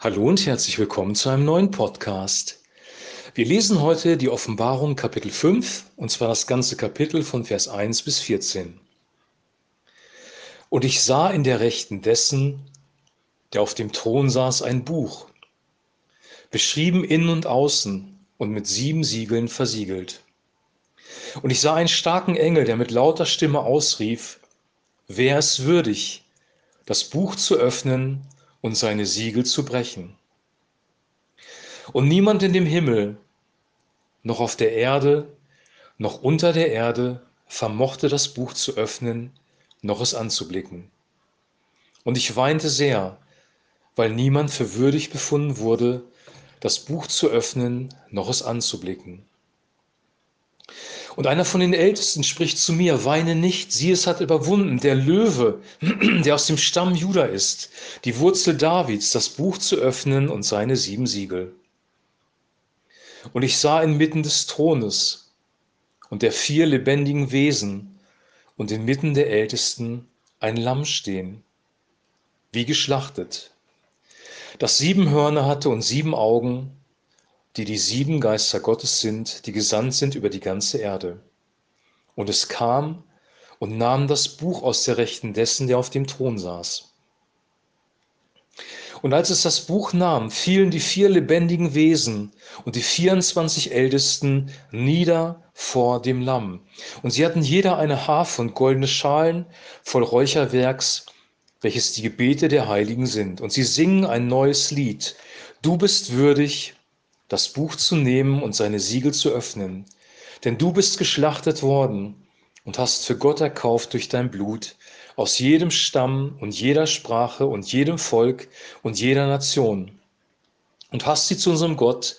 Hallo und herzlich willkommen zu einem neuen Podcast. Wir lesen heute die Offenbarung Kapitel 5 und zwar das ganze Kapitel von Vers 1 bis 14. Und ich sah in der Rechten dessen, der auf dem Thron saß, ein Buch, beschrieben innen und außen und mit sieben Siegeln versiegelt. Und ich sah einen starken Engel, der mit lauter Stimme ausrief, wer ist würdig, das Buch zu öffnen und seine Siegel zu brechen. Und niemand in dem Himmel, noch auf der Erde, noch unter der Erde vermochte das Buch zu öffnen, noch es anzublicken. Und ich weinte sehr, weil niemand für würdig befunden wurde, das Buch zu öffnen, noch es anzublicken. Und einer von den Ältesten spricht zu mir, weine nicht, sieh es hat überwunden, der Löwe, der aus dem Stamm Juda ist, die Wurzel Davids, das Buch zu öffnen und seine sieben Siegel. Und ich sah inmitten des Thrones und der vier lebendigen Wesen und inmitten der Ältesten ein Lamm stehen, wie geschlachtet, das sieben Hörner hatte und sieben Augen die die sieben Geister Gottes sind, die gesandt sind über die ganze Erde. Und es kam und nahm das Buch aus der Rechten dessen, der auf dem Thron saß. Und als es das Buch nahm, fielen die vier lebendigen Wesen und die 24 Ältesten nieder vor dem Lamm. Und sie hatten jeder eine Harfe und goldene Schalen voll Räucherwerks, welches die Gebete der Heiligen sind. Und sie singen ein neues Lied. Du bist würdig, das Buch zu nehmen und seine Siegel zu öffnen. Denn du bist geschlachtet worden und hast für Gott erkauft durch dein Blut aus jedem Stamm und jeder Sprache und jedem Volk und jeder Nation und hast sie zu unserem Gott,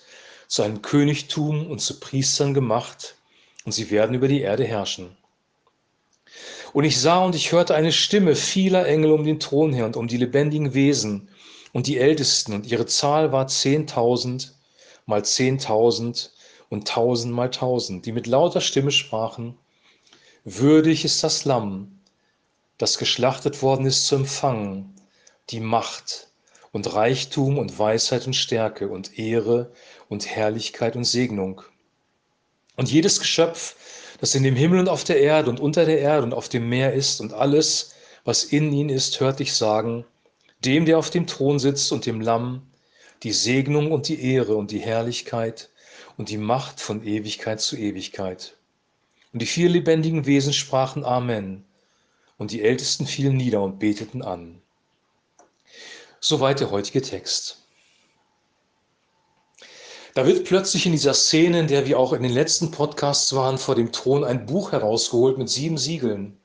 zu einem Königtum und zu Priestern gemacht und sie werden über die Erde herrschen. Und ich sah und ich hörte eine Stimme vieler Engel um den Thron her und um die lebendigen Wesen und die Ältesten und ihre Zahl war zehntausend mal zehntausend und tausend mal tausend, die mit lauter Stimme sprachen, würdig ist das Lamm, das geschlachtet worden ist zu empfangen, die Macht und Reichtum und Weisheit und Stärke und Ehre und Herrlichkeit und Segnung. Und jedes Geschöpf, das in dem Himmel und auf der Erde und unter der Erde und auf dem Meer ist und alles, was in ihnen ist, hört dich sagen, dem, der auf dem Thron sitzt und dem Lamm, die Segnung und die Ehre und die Herrlichkeit und die Macht von Ewigkeit zu Ewigkeit. Und die vier lebendigen Wesen sprachen Amen, und die Ältesten fielen nieder und beteten an. Soweit der heutige Text. Da wird plötzlich in dieser Szene, in der wir auch in den letzten Podcasts waren, vor dem Thron ein Buch herausgeholt mit sieben Siegeln.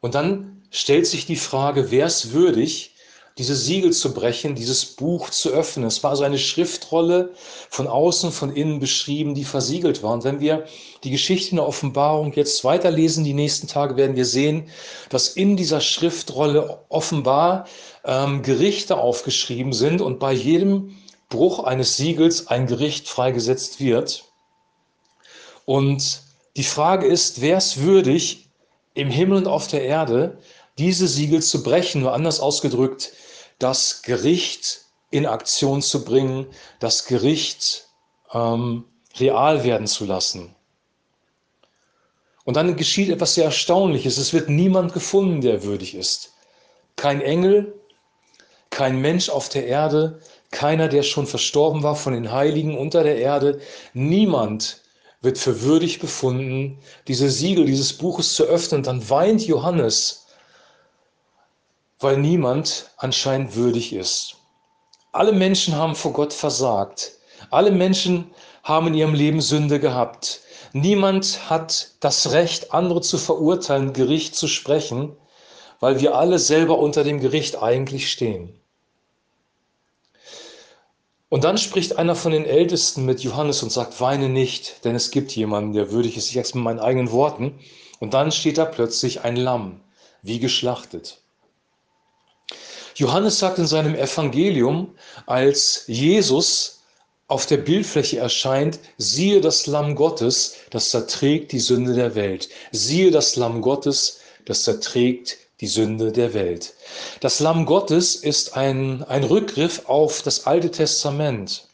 Und dann stellt sich die Frage, wer ist würdig, diese Siegel zu brechen, dieses Buch zu öffnen. Es war so eine Schriftrolle von außen, von innen beschrieben, die versiegelt war. Und wenn wir die Geschichte in der Offenbarung jetzt weiterlesen, die nächsten Tage werden wir sehen, dass in dieser Schriftrolle offenbar ähm, Gerichte aufgeschrieben sind und bei jedem Bruch eines Siegels ein Gericht freigesetzt wird. Und die Frage ist, wer ist würdig, im Himmel und auf der Erde diese Siegel zu brechen, nur anders ausgedrückt, das Gericht in Aktion zu bringen, das Gericht ähm, real werden zu lassen. Und dann geschieht etwas sehr Erstaunliches. Es wird niemand gefunden, der würdig ist. Kein Engel, kein Mensch auf der Erde, keiner, der schon verstorben war von den Heiligen unter der Erde. Niemand wird für würdig befunden, diese Siegel dieses Buches zu öffnen. Dann weint Johannes weil niemand anscheinend würdig ist. Alle Menschen haben vor Gott versagt. Alle Menschen haben in ihrem Leben Sünde gehabt. Niemand hat das Recht, andere zu verurteilen, Gericht zu sprechen, weil wir alle selber unter dem Gericht eigentlich stehen. Und dann spricht einer von den Ältesten mit Johannes und sagt, weine nicht, denn es gibt jemanden, der würdig ist. Ich es mit meinen eigenen Worten. Und dann steht da plötzlich ein Lamm, wie geschlachtet. Johannes sagt in seinem Evangelium, als Jesus auf der Bildfläche erscheint, siehe das Lamm Gottes, das zerträgt die Sünde der Welt. Siehe das Lamm Gottes, das zerträgt die Sünde der Welt. Das Lamm Gottes ist ein, ein Rückgriff auf das Alte Testament.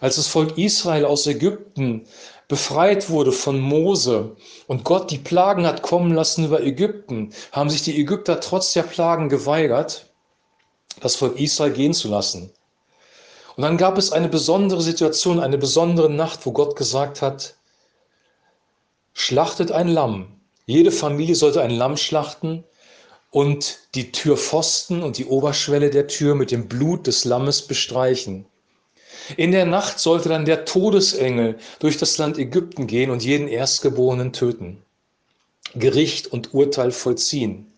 Als das Volk Israel aus Ägypten befreit wurde von Mose und Gott die Plagen hat kommen lassen über Ägypten, haben sich die Ägypter trotz der Plagen geweigert, das Volk Israel gehen zu lassen. Und dann gab es eine besondere Situation, eine besondere Nacht, wo Gott gesagt hat, schlachtet ein Lamm. Jede Familie sollte ein Lamm schlachten und die Türpfosten und die Oberschwelle der Tür mit dem Blut des Lammes bestreichen. In der Nacht sollte dann der Todesengel durch das Land Ägypten gehen und jeden Erstgeborenen töten, Gericht und Urteil vollziehen.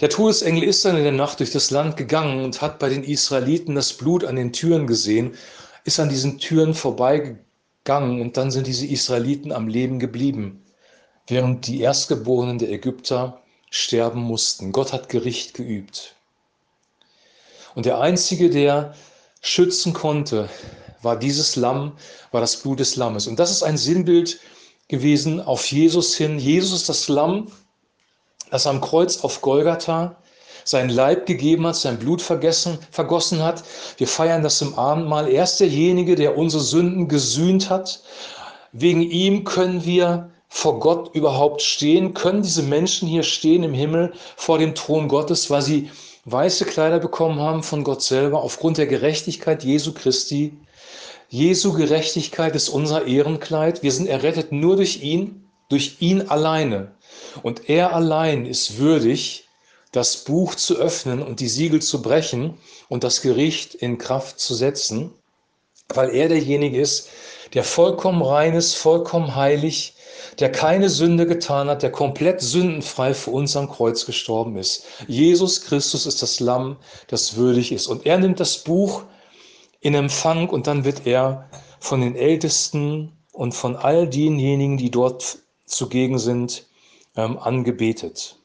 Der Todesengel ist dann in der Nacht durch das Land gegangen und hat bei den Israeliten das Blut an den Türen gesehen, ist an diesen Türen vorbeigegangen und dann sind diese Israeliten am Leben geblieben, während die Erstgeborenen der Ägypter sterben mussten. Gott hat Gericht geübt. Und der Einzige, der schützen konnte, war dieses Lamm, war das Blut des Lammes. Und das ist ein Sinnbild gewesen auf Jesus hin. Jesus ist das Lamm, das am Kreuz auf Golgatha sein Leib gegeben hat, sein Blut vergessen, vergossen hat. Wir feiern das im Abendmahl. Er ist derjenige, der unsere Sünden gesühnt hat. Wegen ihm können wir vor Gott überhaupt stehen? Können diese Menschen hier stehen im Himmel vor dem Thron Gottes, weil sie weiße Kleider bekommen haben von Gott selber aufgrund der Gerechtigkeit Jesu Christi? Jesu Gerechtigkeit ist unser Ehrenkleid. Wir sind errettet nur durch ihn, durch ihn alleine. Und er allein ist würdig, das Buch zu öffnen und die Siegel zu brechen und das Gericht in Kraft zu setzen, weil er derjenige ist, der vollkommen rein ist, vollkommen heilig, der keine Sünde getan hat, der komplett sündenfrei für uns am Kreuz gestorben ist. Jesus Christus ist das Lamm, das würdig ist. Und er nimmt das Buch in Empfang und dann wird er von den Ältesten und von all denjenigen, die dort zugegen sind, ähm, angebetet.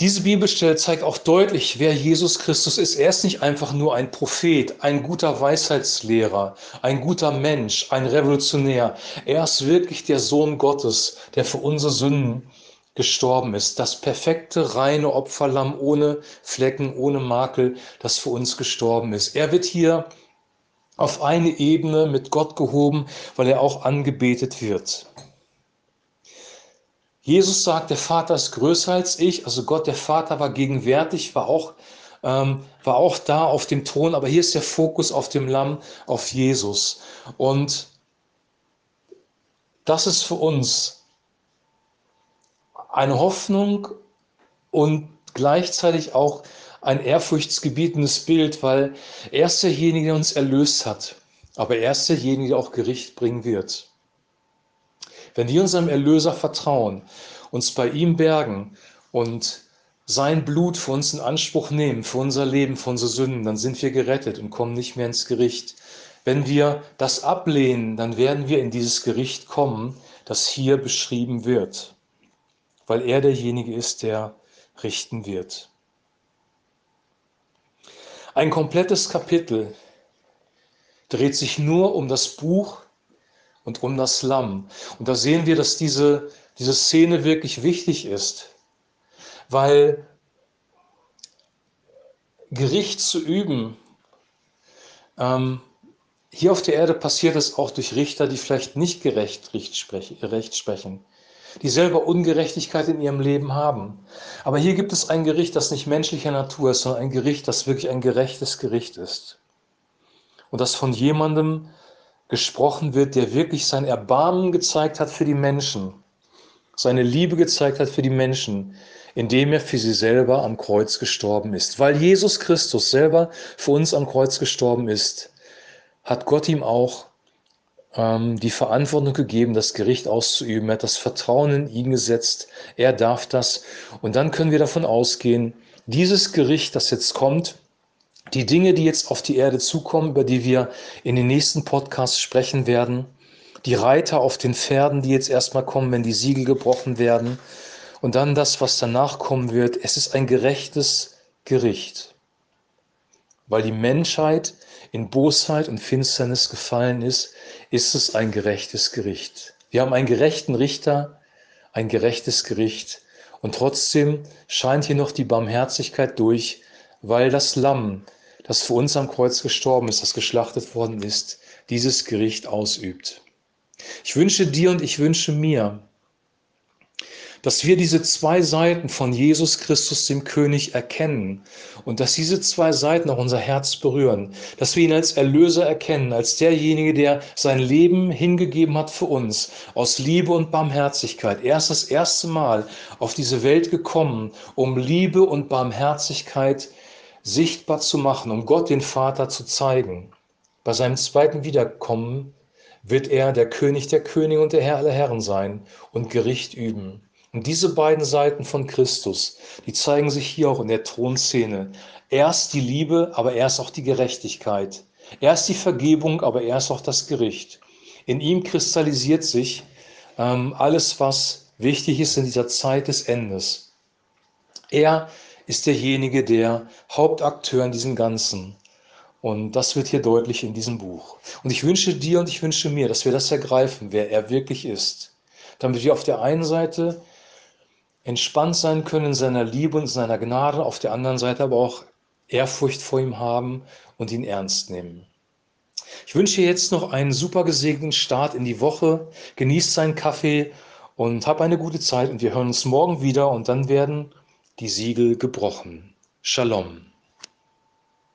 Diese Bibelstelle zeigt auch deutlich, wer Jesus Christus ist. Er ist nicht einfach nur ein Prophet, ein guter Weisheitslehrer, ein guter Mensch, ein Revolutionär. Er ist wirklich der Sohn Gottes, der für unsere Sünden gestorben ist. Das perfekte, reine Opferlamm ohne Flecken, ohne Makel, das für uns gestorben ist. Er wird hier auf eine Ebene mit Gott gehoben, weil er auch angebetet wird. Jesus sagt, der Vater ist größer als ich, also Gott, der Vater war gegenwärtig, war auch, ähm, war auch da auf dem Thron, aber hier ist der Fokus auf dem Lamm, auf Jesus. Und das ist für uns eine Hoffnung und gleichzeitig auch ein ehrfurchtsgebietendes Bild, weil er ist derjenige, der uns erlöst hat, aber er ist derjenige, der auch Gericht bringen wird. Wenn wir unserem Erlöser vertrauen, uns bei ihm bergen und sein Blut für uns in Anspruch nehmen, für unser Leben, für unsere Sünden, dann sind wir gerettet und kommen nicht mehr ins Gericht. Wenn wir das ablehnen, dann werden wir in dieses Gericht kommen, das hier beschrieben wird, weil er derjenige ist, der richten wird. Ein komplettes Kapitel dreht sich nur um das Buch und um das Lamm. Und da sehen wir, dass diese, diese Szene wirklich wichtig ist, weil Gericht zu üben, ähm, hier auf der Erde passiert es auch durch Richter, die vielleicht nicht gerecht Recht sprechen, die selber Ungerechtigkeit in ihrem Leben haben. Aber hier gibt es ein Gericht, das nicht menschlicher Natur ist, sondern ein Gericht, das wirklich ein gerechtes Gericht ist. Und das von jemandem gesprochen wird, der wirklich sein Erbarmen gezeigt hat für die Menschen, seine Liebe gezeigt hat für die Menschen, indem er für sie selber am Kreuz gestorben ist. Weil Jesus Christus selber für uns am Kreuz gestorben ist, hat Gott ihm auch ähm, die Verantwortung gegeben, das Gericht auszuüben. Er hat das Vertrauen in ihn gesetzt. Er darf das. Und dann können wir davon ausgehen, dieses Gericht, das jetzt kommt, die Dinge, die jetzt auf die Erde zukommen, über die wir in den nächsten Podcasts sprechen werden, die Reiter auf den Pferden, die jetzt erstmal kommen, wenn die Siegel gebrochen werden, und dann das, was danach kommen wird, es ist ein gerechtes Gericht, weil die Menschheit in Bosheit und Finsternis gefallen ist, ist es ein gerechtes Gericht. Wir haben einen gerechten Richter, ein gerechtes Gericht. Und trotzdem scheint hier noch die Barmherzigkeit durch, weil das Lamm, das für uns am Kreuz gestorben ist, das geschlachtet worden ist, dieses Gericht ausübt. Ich wünsche dir und ich wünsche mir, dass wir diese zwei Seiten von Jesus Christus, dem König, erkennen und dass diese zwei Seiten auch unser Herz berühren, dass wir ihn als Erlöser erkennen, als derjenige, der sein Leben hingegeben hat für uns, aus Liebe und Barmherzigkeit. Er ist das erste Mal auf diese Welt gekommen, um Liebe und Barmherzigkeit sichtbar zu machen, um Gott den Vater zu zeigen. Bei seinem zweiten Wiederkommen wird er der König der Könige und der Herr aller Herren sein und Gericht üben. Und diese beiden Seiten von Christus, die zeigen sich hier auch in der Thronszene. Erst die Liebe, aber erst auch die Gerechtigkeit. Erst die Vergebung, aber erst auch das Gericht. In ihm kristallisiert sich ähm, alles, was wichtig ist in dieser Zeit des Endes. Er ist derjenige, der Hauptakteur in diesem Ganzen. Und das wird hier deutlich in diesem Buch. Und ich wünsche dir und ich wünsche mir, dass wir das ergreifen, wer er wirklich ist. Damit wir auf der einen Seite entspannt sein können in seiner Liebe und seiner Gnade, auf der anderen Seite aber auch Ehrfurcht vor ihm haben und ihn ernst nehmen. Ich wünsche dir jetzt noch einen super gesegneten Start in die Woche. Genießt seinen Kaffee und hab eine gute Zeit und wir hören uns morgen wieder und dann werden die Siegel gebrochen. Shalom.